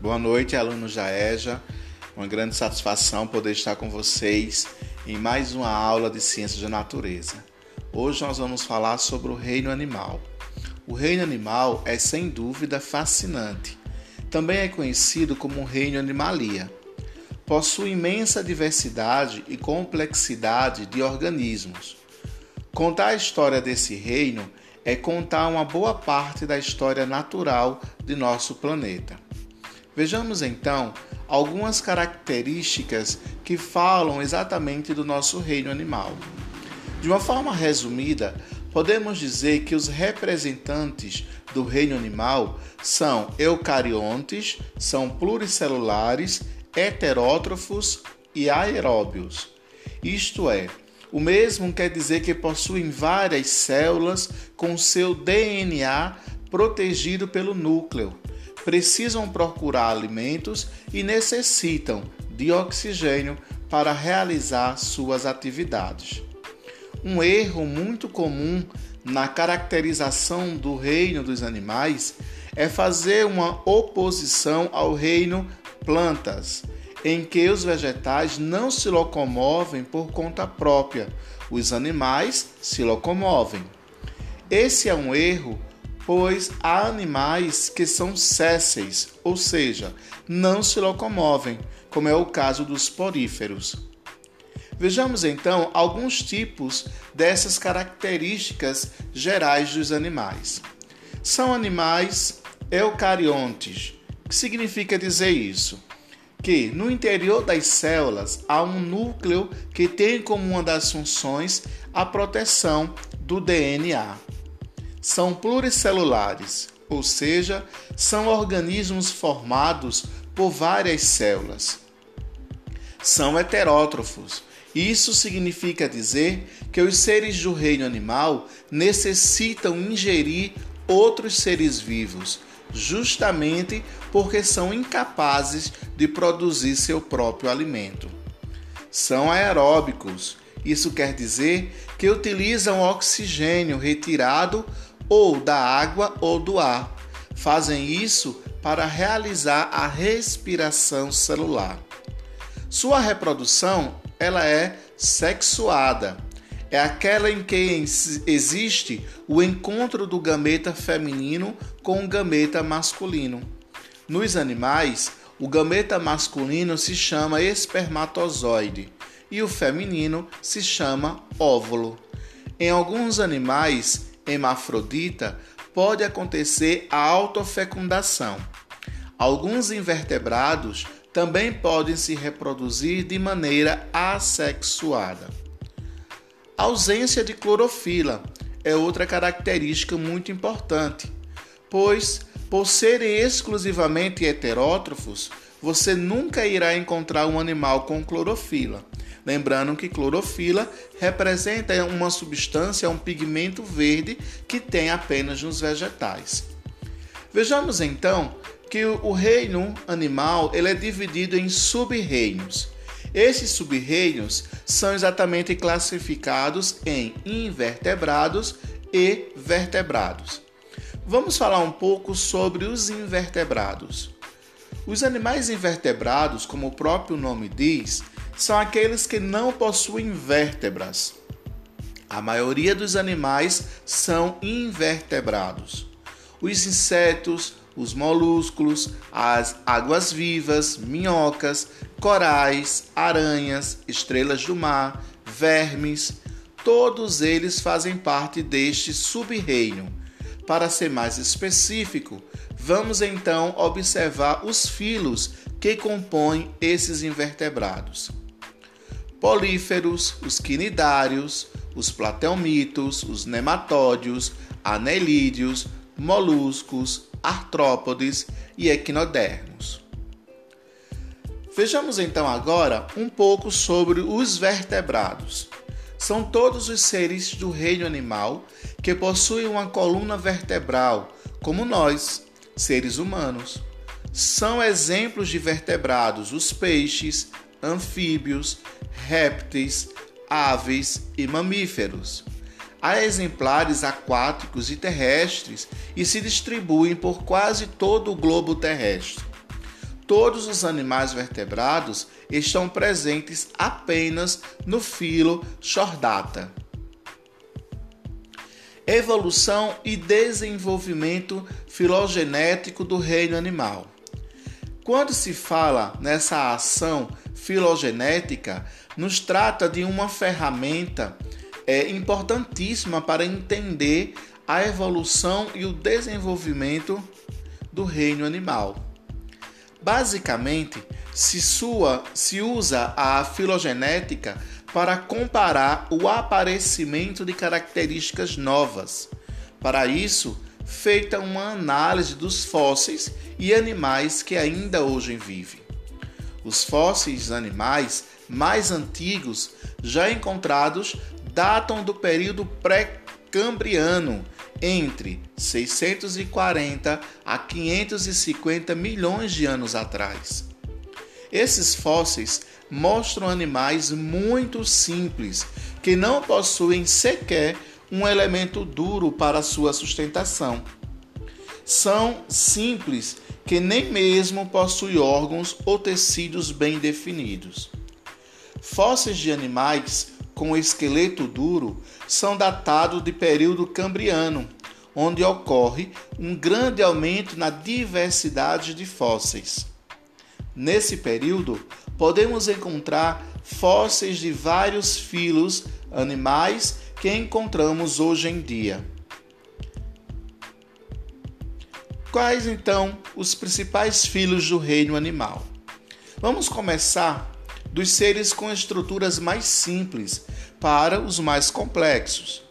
Boa noite, alunos da EJA. Uma grande satisfação poder estar com vocês em mais uma aula de Ciências da Natureza. Hoje nós vamos falar sobre o reino animal. O reino animal é sem dúvida fascinante. Também é conhecido como reino animalia. Possui imensa diversidade e complexidade de organismos. Contar a história desse reino é contar uma boa parte da história natural de nosso planeta. Vejamos então algumas características que falam exatamente do nosso reino animal. De uma forma resumida, podemos dizer que os representantes do reino animal são eucariontes, são pluricelulares, heterótrofos e aeróbios. Isto é, o mesmo quer dizer que possuem várias células com seu DNA protegido pelo núcleo. Precisam procurar alimentos e necessitam de oxigênio para realizar suas atividades. Um erro muito comum na caracterização do reino dos animais é fazer uma oposição ao reino plantas em que os vegetais não se locomovem por conta própria, os animais se locomovem. Esse é um erro, pois há animais que são sésseis, ou seja, não se locomovem, como é o caso dos poríferos. Vejamos então alguns tipos dessas características gerais dos animais. São animais eucariontes. O que significa dizer isso? que no interior das células há um núcleo que tem como uma das funções a proteção do DNA. São pluricelulares, ou seja, são organismos formados por várias células. São heterótrofos. Isso significa dizer que os seres do reino animal necessitam ingerir outros seres vivos, justamente porque são incapazes de produzir seu próprio alimento. São aeróbicos, isso quer dizer que utilizam oxigênio retirado ou da água ou do ar. Fazem isso para realizar a respiração celular. Sua reprodução ela é sexuada é aquela em que existe o encontro do gameta feminino com o gameta masculino. Nos animais, o gameta masculino se chama espermatozoide e o feminino se chama óvulo. Em alguns animais, hemafrodita, pode acontecer a autofecundação. Alguns invertebrados também podem se reproduzir de maneira assexuada. A ausência de clorofila é outra característica muito importante, pois, por serem exclusivamente heterótrofos, você nunca irá encontrar um animal com clorofila. Lembrando que clorofila representa uma substância, um pigmento verde que tem apenas nos vegetais. Vejamos então que o reino animal ele é dividido em sub-reinos. Esses sub-reinos são exatamente classificados em invertebrados e vertebrados. Vamos falar um pouco sobre os invertebrados. Os animais invertebrados, como o próprio nome diz, são aqueles que não possuem vértebras. A maioria dos animais são invertebrados. Os insetos, os molúsculos, as águas-vivas, minhocas, corais, aranhas, estrelas do mar, vermes, todos eles fazem parte deste sub-reino. Para ser mais específico, vamos então observar os filos que compõem esses invertebrados. Políferos, os quinidários, os platelmitos, os nematódios, anelídeos, moluscos, artrópodes e equinodermos. Vejamos então agora um pouco sobre os vertebrados. São todos os seres do reino animal que possuem uma coluna vertebral, como nós, seres humanos. São exemplos de vertebrados os peixes, anfíbios, répteis, aves e mamíferos. Há exemplares aquáticos e terrestres e se distribuem por quase todo o globo terrestre. todos os animais vertebrados estão presentes apenas no filo Chordata. Evolução e desenvolvimento filogenético do reino animal. Quando se fala nessa ação filogenética, nos trata de uma ferramenta é, importantíssima para entender a evolução e o desenvolvimento do reino animal. Basicamente, se, sua, se usa a filogenética para comparar o aparecimento de características novas. Para isso, feita uma análise dos fósseis e animais que ainda hoje vivem. Os fósseis animais mais antigos já encontrados datam do período pré-cambriano, entre 640 a 550 milhões de anos atrás. Esses fósseis mostram animais muito simples que não possuem sequer um elemento duro para sua sustentação. São simples que nem mesmo possuem órgãos ou tecidos bem definidos. Fósseis de animais com esqueleto duro são datados de período cambriano, onde ocorre um grande aumento na diversidade de fósseis. Nesse período, podemos encontrar fósseis de vários filos animais que encontramos hoje em dia. Quais então os principais filos do reino animal? Vamos começar dos seres com estruturas mais simples para os mais complexos.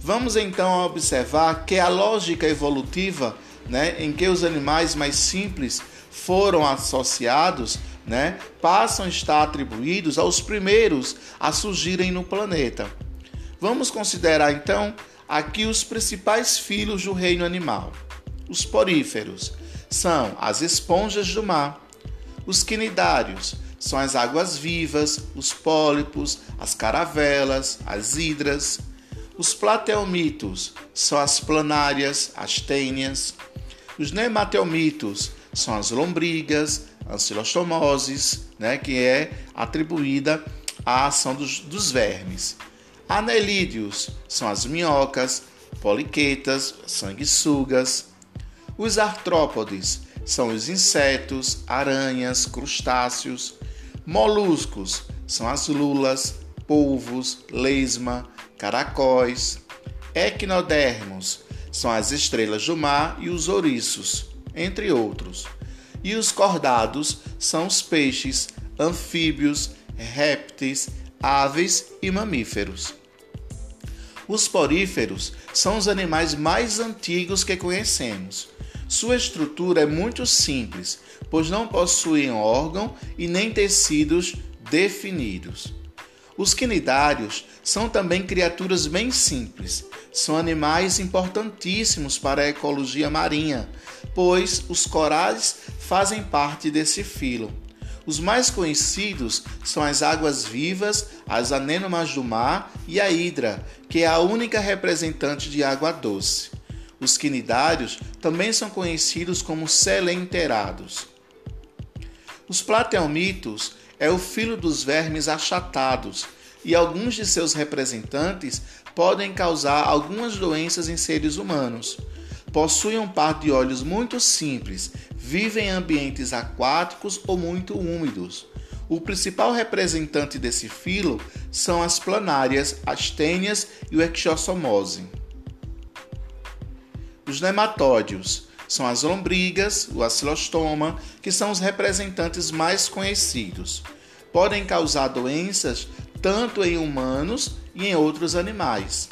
Vamos então observar que a lógica evolutiva, né, em que os animais mais simples foram associados, né, passam a estar atribuídos aos primeiros a surgirem no planeta. Vamos considerar então aqui os principais filhos do reino animal. Os poríferos são as esponjas do mar, os quinidários são as águas vivas, os pólipos, as caravelas, as hidras. Os plateumitos são as planárias, as tênias. Os nematelmitos são as lombrigas, ancilostomoses, né, que é atribuída à ação dos, dos vermes. Anelídeos são as minhocas, poliquetas, sanguessugas. Os artrópodes são os insetos, aranhas, crustáceos. Moluscos são as lulas, polvos, lesma, caracóis. Equinodermos são as estrelas do mar e os ouriços, entre outros. E os cordados são os peixes, anfíbios, répteis, aves e mamíferos. Os poríferos são os animais mais antigos que conhecemos. Sua estrutura é muito simples, pois não possuem órgão e nem tecidos definidos. Os quinidários são também criaturas bem simples. São animais importantíssimos para a ecologia marinha, pois os corais fazem parte desse filo. Os mais conhecidos são as águas vivas, as anênomas do mar e a hidra, que é a única representante de água doce. Os quinidários também são conhecidos como selenterados. Os plateumitos é o filho dos vermes achatados e alguns de seus representantes podem causar algumas doenças em seres humanos. Possuem um par de olhos muito simples, vivem em ambientes aquáticos ou muito úmidos. O principal representante desse filo são as planárias, as tênias e o exossomose. Os nematódios são as lombrigas, o acilostoma, que são os representantes mais conhecidos. Podem causar doenças tanto em humanos e em outros animais.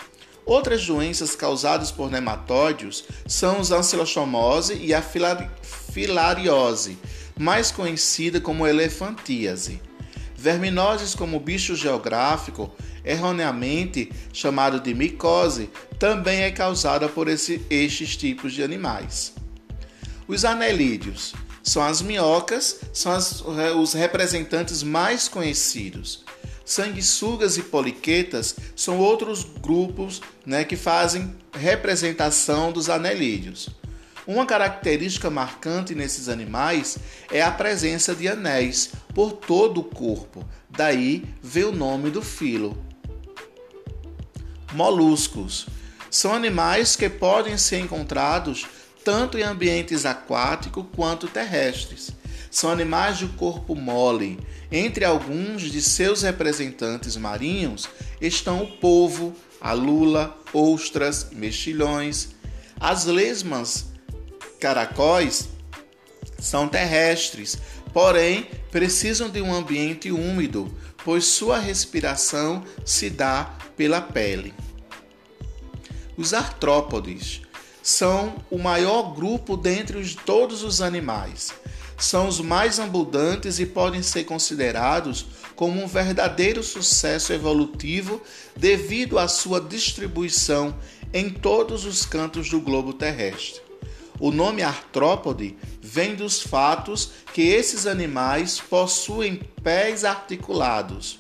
Outras doenças causadas por nematódios são os ancilostomose e a filariose, mais conhecida como elefantíase. Verminoses como bicho geográfico erroneamente chamado de micose, também é causada por esse, estes tipos de animais. Os anelídeos são as minhocas, são as, os representantes mais conhecidos. Sanguessugas e poliquetas são outros grupos né, que fazem representação dos anelídeos. Uma característica marcante nesses animais é a presença de anéis por todo o corpo, daí vem o nome do filo. Moluscos são animais que podem ser encontrados tanto em ambientes aquáticos quanto terrestres. São animais de corpo mole. Entre alguns de seus representantes marinhos estão o polvo, a lula, ostras, mexilhões. As lesmas caracóis são terrestres, porém precisam de um ambiente úmido, pois sua respiração se dá pela pele. Os artrópodes são o maior grupo dentre os, todos os animais. São os mais abundantes e podem ser considerados como um verdadeiro sucesso evolutivo devido à sua distribuição em todos os cantos do globo terrestre. O nome artrópode vem dos fatos que esses animais possuem pés articulados.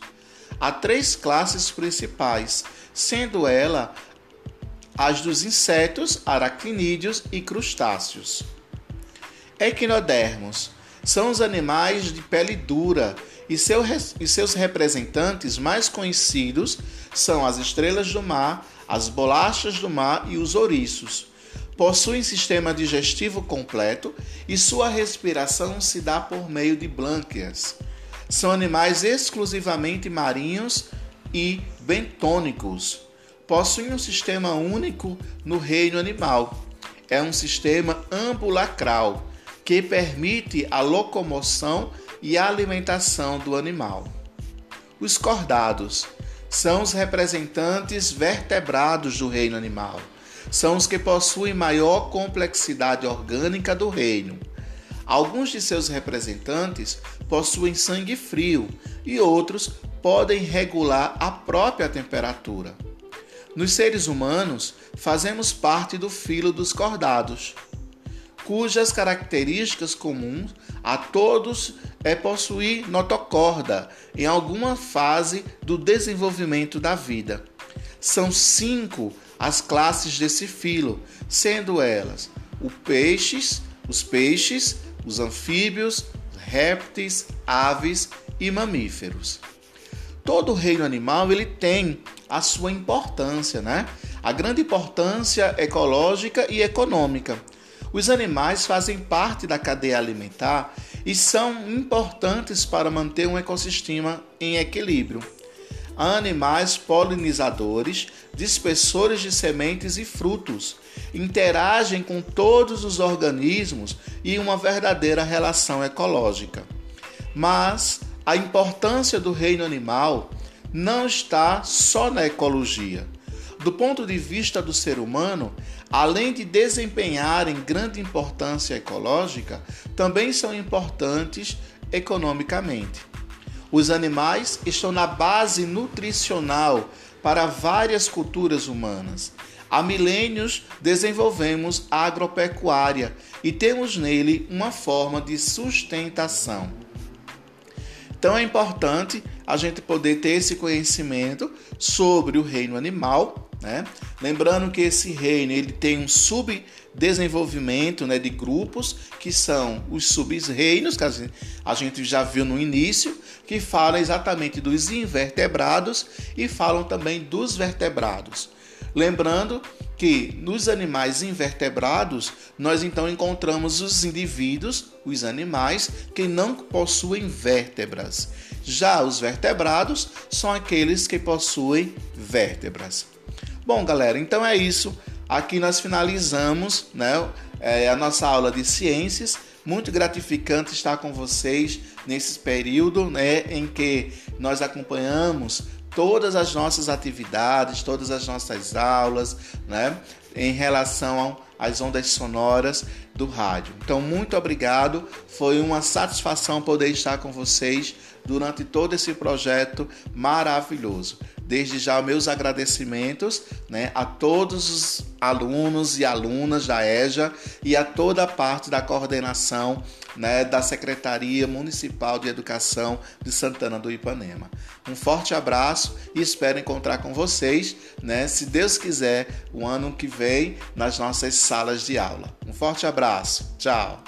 Há três classes principais, sendo ela as dos insetos, aracnídeos e crustáceos. Equinodermos são os animais de pele dura e, seu, e seus representantes mais conhecidos são as estrelas do mar, as bolachas do mar e os ouriços. Possuem sistema digestivo completo e sua respiração se dá por meio de blânqueas. São animais exclusivamente marinhos e bentônicos possuem um sistema único no reino animal. É um sistema ambulacral que permite a locomoção e a alimentação do animal. Os cordados são os representantes vertebrados do reino animal. São os que possuem maior complexidade orgânica do reino. Alguns de seus representantes possuem sangue frio e outros podem regular a própria temperatura. Nos seres humanos, fazemos parte do filo dos cordados, cujas características comuns a todos é possuir notocorda em alguma fase do desenvolvimento da vida. São cinco as classes desse filo, sendo elas os peixes, os peixes, os anfíbios, répteis, aves e mamíferos. Todo reino animal ele tem a sua importância, né? A grande importância ecológica e econômica. Os animais fazem parte da cadeia alimentar e são importantes para manter um ecossistema em equilíbrio. Há animais polinizadores, dispersores de sementes e frutos, interagem com todos os organismos e uma verdadeira relação ecológica. Mas a importância do reino animal não está só na ecologia. Do ponto de vista do ser humano, além de desempenharem grande importância ecológica, também são importantes economicamente. Os animais estão na base nutricional para várias culturas humanas. Há milênios desenvolvemos a agropecuária e temos nele uma forma de sustentação. Então é importante a gente poder ter esse conhecimento sobre o reino animal, né? Lembrando que esse reino ele tem um subdesenvolvimento né, de grupos que são os sub-reinos, que a gente já viu no início, que falam exatamente dos invertebrados e falam também dos vertebrados. Lembrando que nos animais invertebrados, nós então encontramos os indivíduos, os animais, que não possuem vértebras. Já os vertebrados são aqueles que possuem vértebras. Bom, galera, então é isso. Aqui nós finalizamos né, é, a nossa aula de ciências. Muito gratificante estar com vocês nesse período né, em que nós acompanhamos todas as nossas atividades, todas as nossas aulas, né, em relação às ondas sonoras do rádio. Então, muito obrigado. Foi uma satisfação poder estar com vocês durante todo esse projeto maravilhoso. Desde já, meus agradecimentos né, a todos os alunos e alunas da EJA e a toda a parte da coordenação né, da Secretaria Municipal de Educação de Santana do Ipanema. Um forte abraço e espero encontrar com vocês, né, se Deus quiser, o ano que vem nas nossas salas de aula. Um forte abraço. Tchau.